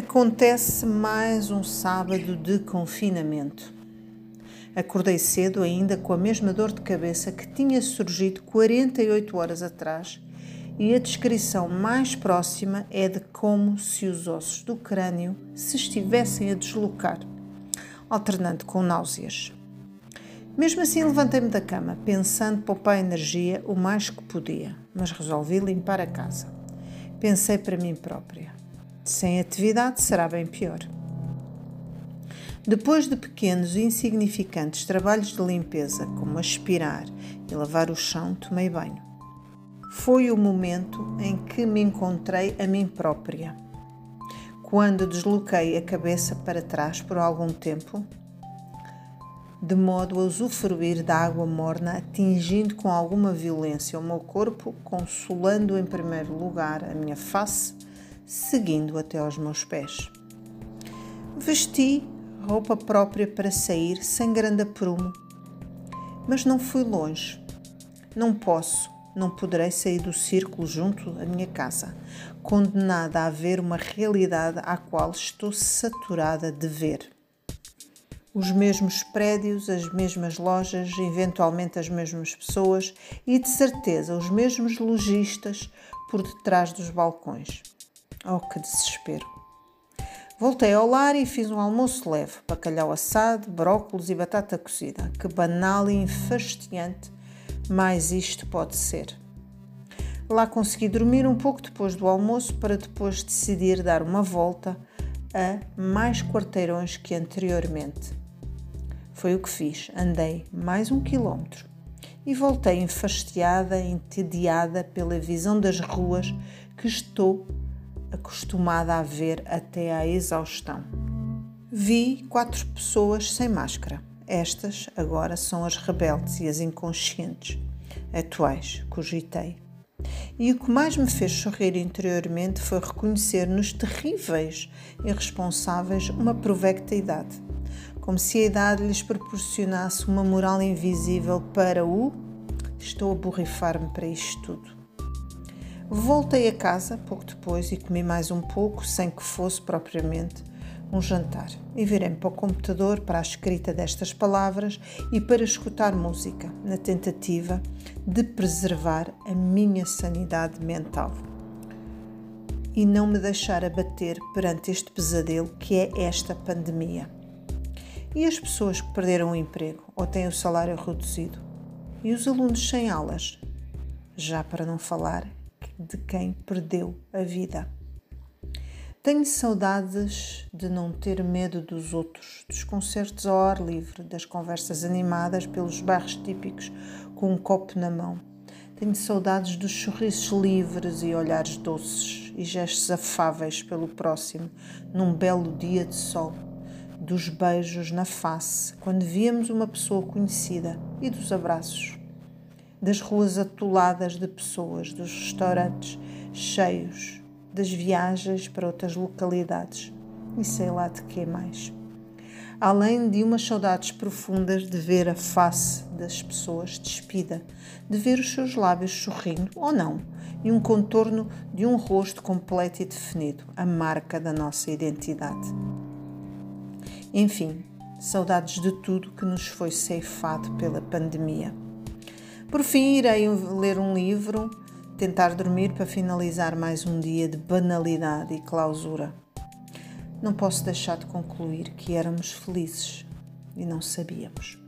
Acontece mais um sábado de confinamento. Acordei cedo ainda com a mesma dor de cabeça que tinha surgido 48 horas atrás e a descrição mais próxima é de como se os ossos do crânio se estivessem a deslocar, alternando com náuseas. Mesmo assim, levantei-me da cama, pensando poupar energia o mais que podia, mas resolvi limpar a casa. Pensei para mim própria: sem atividade será bem pior. Depois de pequenos e insignificantes trabalhos de limpeza, como aspirar e lavar o chão, tomei banho. Foi o momento em que me encontrei a mim própria. Quando desloquei a cabeça para trás por algum tempo, de modo a usufruir da água morna, atingindo com alguma violência o meu corpo, consolando em primeiro lugar a minha face, seguindo até aos meus pés. Vesti roupa própria para sair sem grande aprumo. Mas não fui longe. Não posso, não poderei sair do círculo junto à minha casa, condenada a ver uma realidade à qual estou saturada de ver. Os mesmos prédios, as mesmas lojas, eventualmente as mesmas pessoas e, de certeza, os mesmos lojistas por detrás dos balcões. Oh, que desespero! Voltei ao lar e fiz um almoço leve: bacalhau assado, brócolos e batata cozida. Que banal e enfastiante, mas isto pode ser. Lá consegui dormir um pouco depois do almoço para depois decidir dar uma volta a mais quarteirões que anteriormente. Foi o que fiz. Andei mais um quilómetro e voltei enfastiada, entediada pela visão das ruas que estou acostumada a ver até à exaustão. Vi quatro pessoas sem máscara. Estas agora são as rebeldes e as inconscientes, atuais, cogitei. E o que mais me fez sorrir interiormente foi reconhecer nos terríveis irresponsáveis uma provecta idade, como se a idade lhes proporcionasse uma moral invisível para o estou a borrifar-me para isto tudo. Voltei a casa pouco depois e comi mais um pouco, sem que fosse propriamente um jantar. E virei-me para o computador para a escrita destas palavras e para escutar música, na tentativa de preservar a minha sanidade mental e não me deixar abater perante este pesadelo que é esta pandemia. E as pessoas que perderam o emprego ou têm o salário reduzido? E os alunos sem aulas? Já para não falar de quem perdeu a vida. Tenho saudades de não ter medo dos outros, dos concertos ao ar livre, das conversas animadas pelos bairros típicos com um copo na mão. Tenho saudades dos sorrisos livres e olhares doces e gestos afáveis pelo próximo num belo dia de sol, dos beijos na face quando víamos uma pessoa conhecida e dos abraços das ruas atoladas de pessoas, dos restaurantes cheios, das viagens para outras localidades e sei lá de que mais. Além de umas saudades profundas de ver a face das pessoas despida, de ver os seus lábios sorrindo ou não, e um contorno de um rosto completo e definido, a marca da nossa identidade. Enfim, saudades de tudo que nos foi ceifado pela pandemia. Por fim, irei ler um livro, tentar dormir para finalizar mais um dia de banalidade e clausura. Não posso deixar de concluir que éramos felizes e não sabíamos.